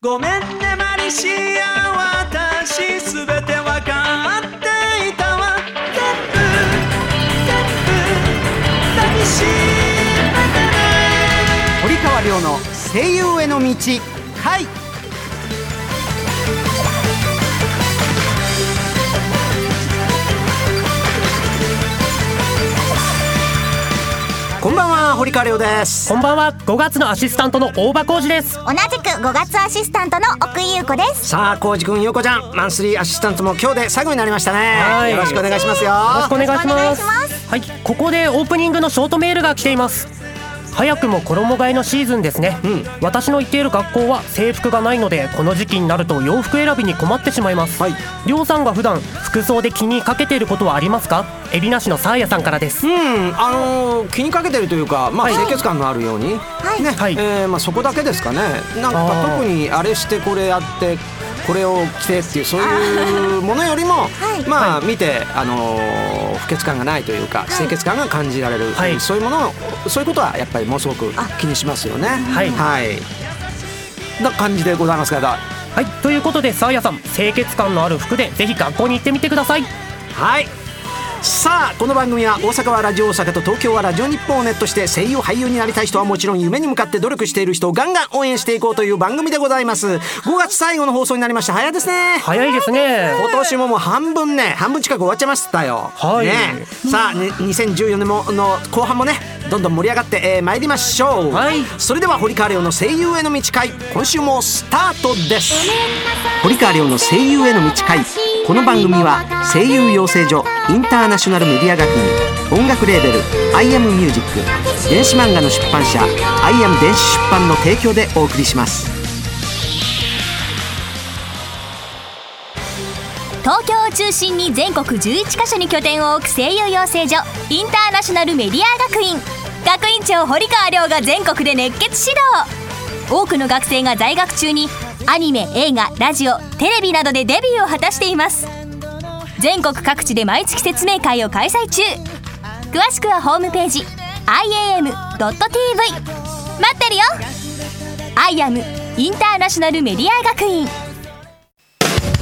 ごめんねマリシア私すべてわかっていたわ。全部全部抱きしめてね。堀川亮の声優への道回こんばんは堀川亮です。こんばんは。5月のアシスタントの大場浩二です。同じく5月アシスタントの奥井優子です。さあ浩二くん陽子ちゃんマンスリーアシスタントも今日で最後になりましたね、はい。よろしくお願いしますよ。よろしくお願いしお願ますいします。はい。ここでオープニングのショートメールが来ています早くも衣替えのシーズンですね、うん。私の行っている学校は制服がないのでこの時期になると洋服選びに困ってしまいます、はい。りょうさんが普段服装で気にかけていることはありますか？エビなしのサーヤさんからです。うん、あのー気にかけてるというか、まあ、清潔感のあるように、はい。ね、はい。えーまあ、そこだけですかね。なんか特にあれしてこれやって。これを着てっていうそういうものよりも、い。まあ見てあのー不潔感がないというか清潔感が感じられる、はい。そういうものをそういうことはやっぱりものすごく気にしますよね。はい。はい。な感じでございますから。はい。ということでサーヤさん清潔感のある服でぜひ学校に行ってみてください。はいさあこの番組は大阪はラジオ大阪と東京はラジオ日本をネットして声優俳優になりたい人はもちろん夢に向かって努力している人をガンガン応援していこうという番組でございます。5月最後の放送になりました。早いですね。早いですね。今年ももう半分ね半分近く終わっちゃいましたよ、はい。ね、さあ、ね、2014年もの後半もねどんどん盛り上がって、えー、参りましょう、はい。それでは堀川亮の声優への道会今週もスタートです。堀川亮の声優への道会この番組は声優養成所インターナショナルメディア学院音楽レーベル「アイアムミュージック電子漫画の出版社「アイアム電子出版」の提供でお送りします東京を中心に全国11カ所に拠点を置く声優養成所インターナショナルメディア学院。学院長堀川亮が全国で熱血指導。多くの学生が在学中にアニメ映画ラジオテレビなどでデビューを果たしています。全国各地で毎月説明会を開催中。詳しくはホームページ iam.tv 待ってるよ。IAM インターナショナルメディア学院。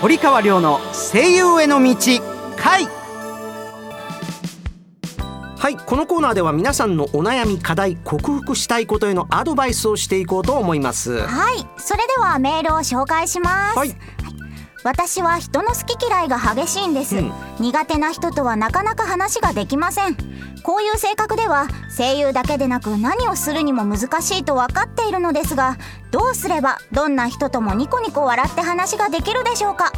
堀川亮の声優への道回。はいこのコーナーでは皆さんのお悩み課題克服したいことへのアドバイスをしていこうと思います。はいそれではメールを紹介します、はい。私は人の好き嫌いが激しいんです、うん。苦手な人とはなかなか話ができませんこういう性格では声優だけでなく何をするにも難しいと分かっているのですがどうすればどんな人ともニコニコ笑って話ができるでしょうか。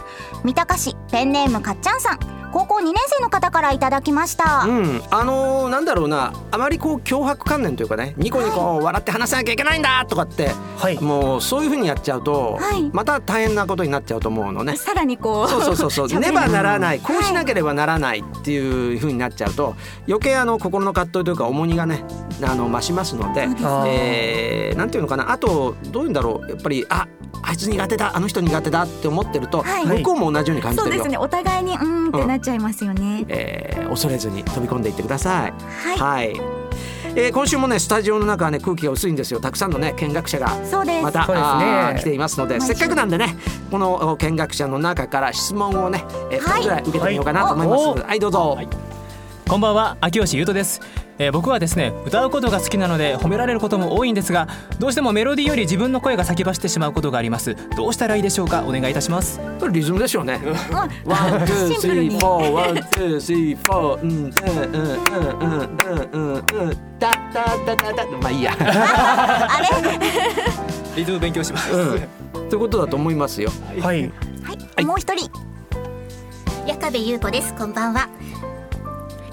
三鷹市ペンネームかっちゃんさん。高校2年生の方からいただきました、うん、あのーなんだろうな。あまりこう脅迫観念というかね。ニコニコ笑って話さなきゃいけないんだとかって、はい。もうそういうふうにやっちゃうと、はい。また大変なことになっちゃうと思うのね。さらにこうそうそうそうそう。ねばならない。こうしなければならないっていう風になっちゃうと余計あの心の葛藤というか重荷がねあの増しますので、えーなんていうのかな。あとどういうんだろう。やっぱりああいつ苦手だ。あの人苦手だって思ってると、はい。向こうも同じように感じてるよ。そうです。ね。お互いにうーんってなっちゃいますよね、えー恐れずに飛び込んでいってください。はい。はい。えー今週もねスタジオの中はね空気が薄いんですよ。たくさんのね見学者がそうです。また、そうですね。来ていますのでせっかくなんでねこのお見学者の中から質問をね、えー、はい。2つぐらい受けてみようかなと思います。ははいい、どうぞ。こんばんは。秋吉優斗です、えー僕はですね歌うことが好きなので褒められることも多いんですがどうしてもメロディーより自分の声が先走ってしまうことがありますどうしたらいいでしょうか？お願いいたしますこれリズムでしょうね。 One, two, three, four, one, twoー、スリー、フォー、うん、うん、うん、うん、うん、うん、うん、だ、だ、だ、だ、だ、まあいいや。リズム勉強します、うん、ということだと思いますよ。はいはい、もう一人矢壁優子ですこんばんは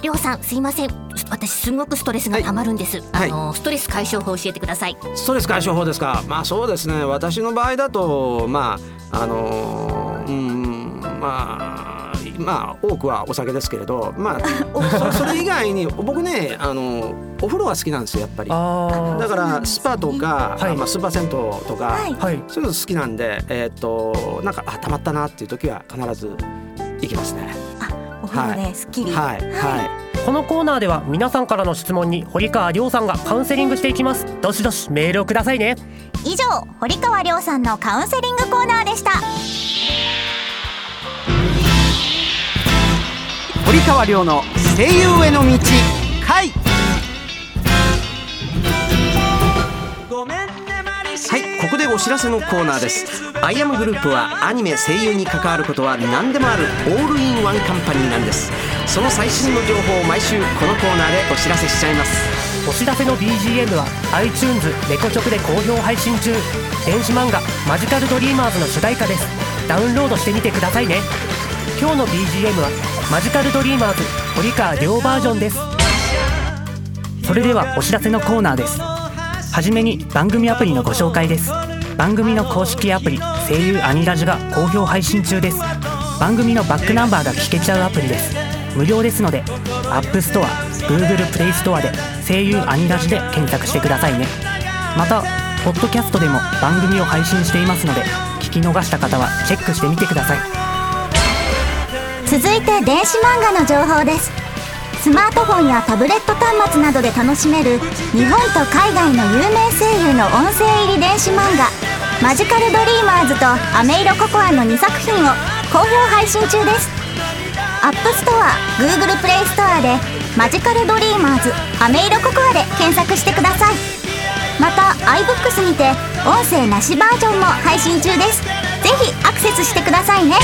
りょうさんすいません私すごくストレスがたまるんです、はい。あのストレス解消法教えてください。ストレス解消法ですか？まあそうですね。私の場合だとまああのーうんまあまあ多くはお酒ですけれどまあ そそれ以外に僕ねあのお風呂が好きなんですよやっぱり。あだからスパとか、はい。まあ、スーパー銭湯とか、はい。あはい。そういうの好きなんでえっ、となんかあたまったなっていう時は必ず行きますね。お風呂ですっきり、はい。はいこのコーナーでは皆さんからの質問に堀川亮さんがカウンセリングしていきます。どしどしメールをくださいね。以上堀川亮さんのカウンセリングコーナーでした。堀川亮の声優への道回。ごめんねはいここでお知らせのコーナーです。アイアムグループはアニメ声優に関わることは何でもあるオールインワンカンパニーなんです。その最新の情報を毎週このコーナーでお知らせしちゃいます。お知らせの BGM は iTunes レコチョクで好評配信中。電子漫画マジカルドリーマーズの主題歌です。ダウンロードしてみてくださいね。今日の BGM はマジカルドリーマーズ堀川亮バージョンです。それではお知らせのコーナーです。はじめに番組アプリのご紹介です。番組の公式アプリ声優アニラジが好評配信中です。番組のバックナンバーが聞けちゃうアプリです。無料ですので App Store、Google Play Store で声優アニラジで検索してくださいね。またポッドキャストでも番組を配信していますので聞き逃した方はチェックしてみてください。続いて電子漫画の情報です。スマートフォンやタブレット端末などで楽しめる日本と海外の有名声優の音声入り電子漫画「マジカルドリーマーズ」と「アメイロココア」の2作品を好評配信中です。 App Store Google プレイストアで「マジカルドリーマーズアメイロココア」で検索してください。また iBooks にて音声なしバージョンも配信中です。ぜひアクセスしてくださいね。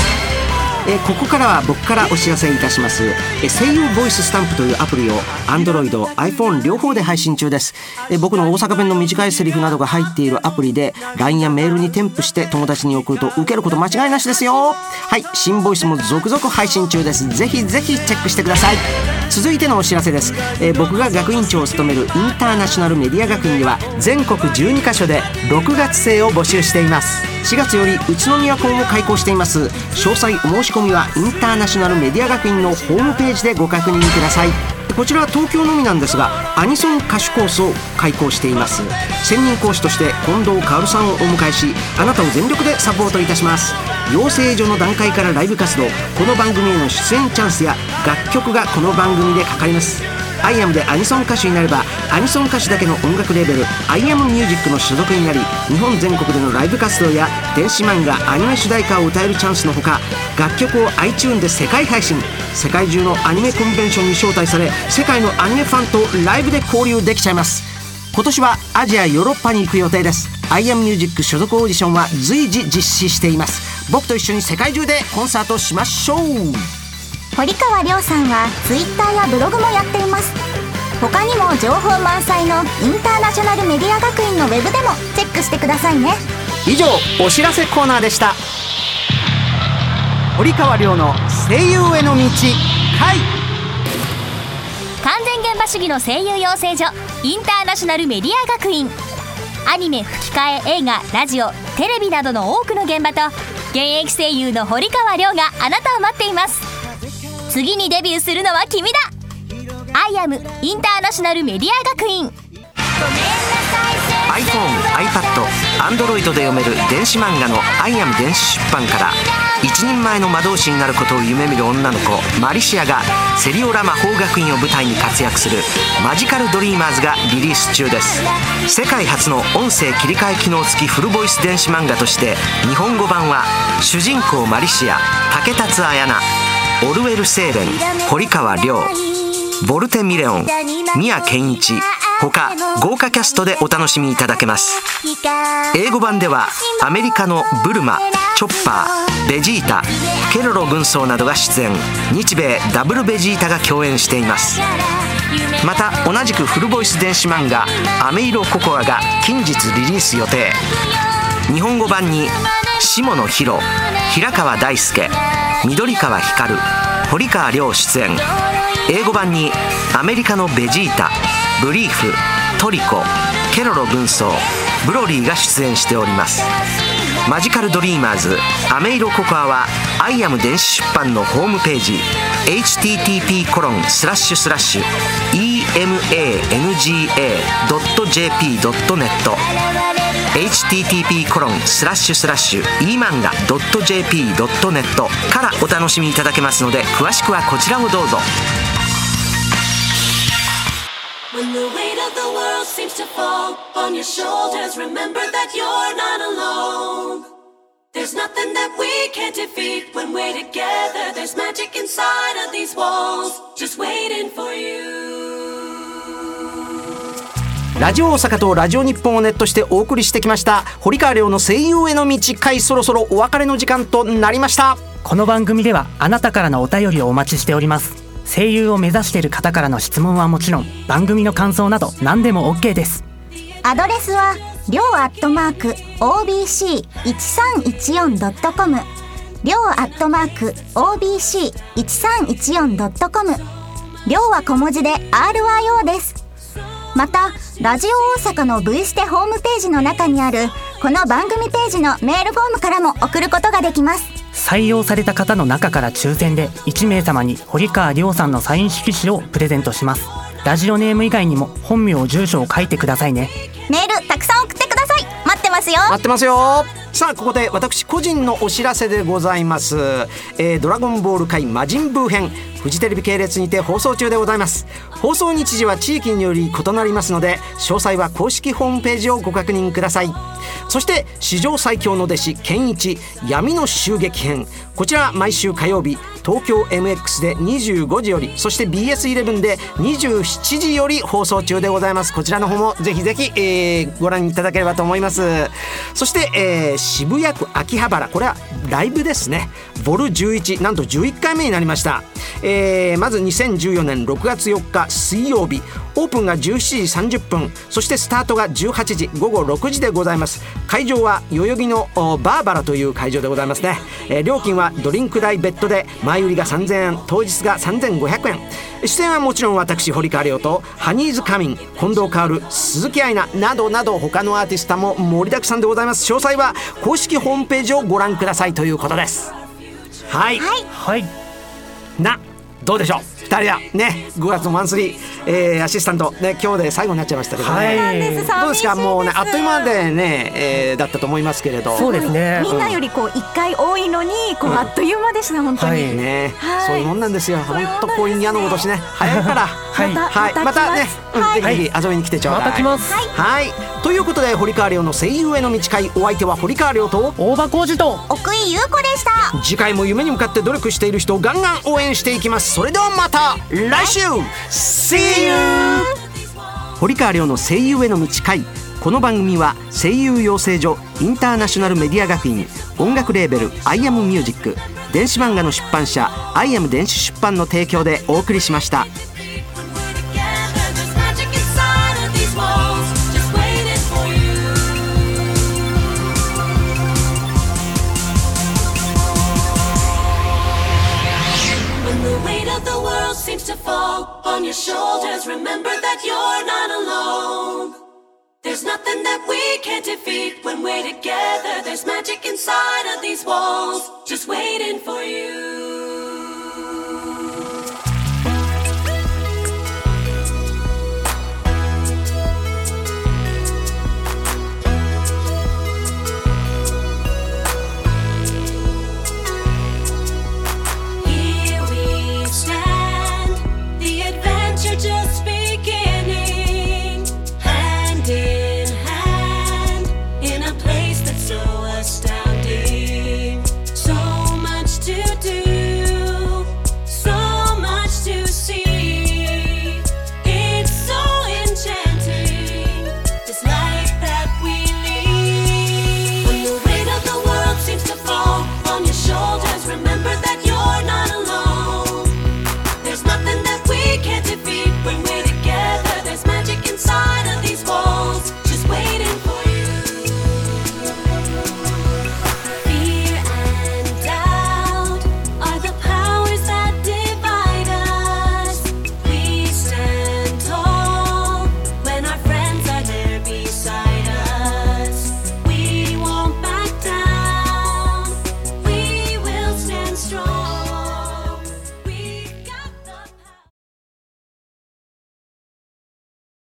えここからは僕からお知らせいたします、えー声優ボイススタンプというアプリを Android、iPhone 両方で配信中です、え僕の大阪弁の短いセリフなどが入っているアプリで LINE やメールに添付して友達に送ると受けること間違いなしですよ。はい新ボイスも続々配信中です。ぜひぜひチェックしてください。続いてのお知らせです、えー僕が学院長を務めるインターナショナルメディア学院では全国12カ所で6月生を募集しています。4月より宇都宮校も開校しています。詳細お申し込みはインターナショナルメディア学院のホームページでご確認ください。こちらは東京のみなんですがアニソン歌手コースを開講しています。専任講師として近藤薫さんをお迎えしあなたを全力でサポートいたします。養成所の段階からライブ活動この番組への出演チャンスや楽曲がこの番組でかかります。アイアムでアニソン歌手になればアニソン歌手だけの音楽レーベルアイアムミュージックの所属になり日本全国でのライブ活動や電子漫画アニメ主題歌を歌えるチャンスのほか楽曲を iTune で世界配信。世界中のアニメコンベンションに招待され世界のアニメファンとライブで交流できちゃいます。今年はアジアヨーロッパに行く予定です。アイアムミュージック所属オーディションは随時実施しています。僕と一緒に世界中でコンサートしましょう。堀川亮さんは Twitter やブログもやっています。他にも情報満載のインターナショナルメディア学院のウェブでもチェックしてくださいね。以上お知らせコーナーでした。堀川亮の声優への道回。完全現場主義の声優養成所インターナショナルメディア学院。アニメ吹き替え映画ラジオテレビなどの多くの現場と現役声優の堀川亮があなたを待っています次にデビューするのは君だ。アイアムインターナショナルメディア学院 iPhone、iPad、Android で読める電子漫画の「アイアム電子出版」から一人前の魔導士になることを夢見る女の子マリシアがセリオラ魔法学院を舞台に活躍する「マジカル・ドリーマーズ」がリリース中です。世界初の音声切り替え機能付きフルボイス電子漫画として日本語版は主人公マリシア竹達彩菜オルウェル・セーレン堀川亮ボルテ・ミレオン宮健一他豪華キャストでお楽しみいただけます。英語版ではアメリカのブルマチョッパーベジータケロロ軍曹などが出演。日米ダブルベジータが共演しています。また同じくフルボイス電子漫画「アメイロココア」が近日リリース予定。日本語版に下野紘平川大輔緑川光堀川亮出演。英語版にアメリカのベジータブリーフトリコケロロ軍曹ブロリーが出演しております。マジカルドリーマーズアメイロココアはアイアム電子出版のホームページ http コロンスラッシュスラッシュ emanga.jp.net http コロンスラッシュスラッシュ emanga.jp.net からお楽しみいただけますので詳しくはこちらをどうぞ When the weight of the world seems to fall on your shoulders, remember that you're not alone. There's nothing that we can't defeat when we're together. There's magic inside of these walls, just waiting for you. ラジオ大阪とラジオ日本をネットしてお送りしてきました。堀川亮の声優への道回そろそろお別れの時間となりました。この番組ではあなたからのお便りをお待ちしております。声優を目指している方からの質問はもちろん番組の感想など何でも OK です。アドレスはりょうアットマーク OBC1314.com りょうアットマーク OBC1314.com りょうは小文字で RYO です。またラジオ大阪の V ステホームページの中にあるこの番組ページのメールフォームからも送ることができます。採用された方の中から抽選で1名様に堀川亮さんのサイン色紙をプレゼントします。ラジオネーム以外にも本名住所を書いてくださいね。メールたくさん送ってください。待ってますよ。待ってますよさあここで私個人のお知らせでございます、えードラゴンボール界魔人ブー編フジテレビ系列にて放送中でございます。放送日時は地域により異なりますので詳細は公式ホームページをご確認ください。そして史上最強の弟子健一闇の襲撃編。こちら毎週火曜日東京 MX で25時よりそして BS11 で27時より放送中でございます。こちらの方もぜひぜひ、えーご覧いただければと思います。そして、えー渋谷区秋葉原。これはライブですね。ボル11なんと11回目になりました、えーまず2014年6月4日水曜日。オープンが17時30分そしてスタートが18時午後6時でございます。会場は代々木のおバーバラという会場でございますね、えー料金はドリンク代別途で前売りが3000円当日が3500円。出演はもちろん私堀川亮とハニーズカミン近藤薫鈴木愛菜などなど他のアーティストも盛りだくさんでございます。詳細は公式ホームページをご覧くださいということです。はい、はい。などうでしょう？2人はね5月のマンスリー、えーアシスタントね今日で最後になっちゃいましたけどね、はい。どうですか？もうねあっという間でね、えーだったと思いますけれど。そうですね。みんなよりこう一回多いのにこうあっという間でした本当に、はい。ね、はいそういうもんなんですよ本当こういう矢のごとしね。早いから。はい。またはいまたね、うん。ぜひ遊びに来てちょうだい。また来ます。はいということで堀川亮の声優への道会お相手は堀川亮と大場浩二と奥井優子でした。次回も夢に向かって努力している人をガンガン応援していきます。それではまた来週。See you! 堀川亮の声優への道会この番組は声優養成所インターナショナルメディア学院音楽レーベル「アイアムミュージック電子漫画の出版社「アイアム電子出版」の提供でお送りしました。To fall on your shoulders, remember that you're not alone. There's nothing that we can't defeat when we're together. There's magic inside of these walls,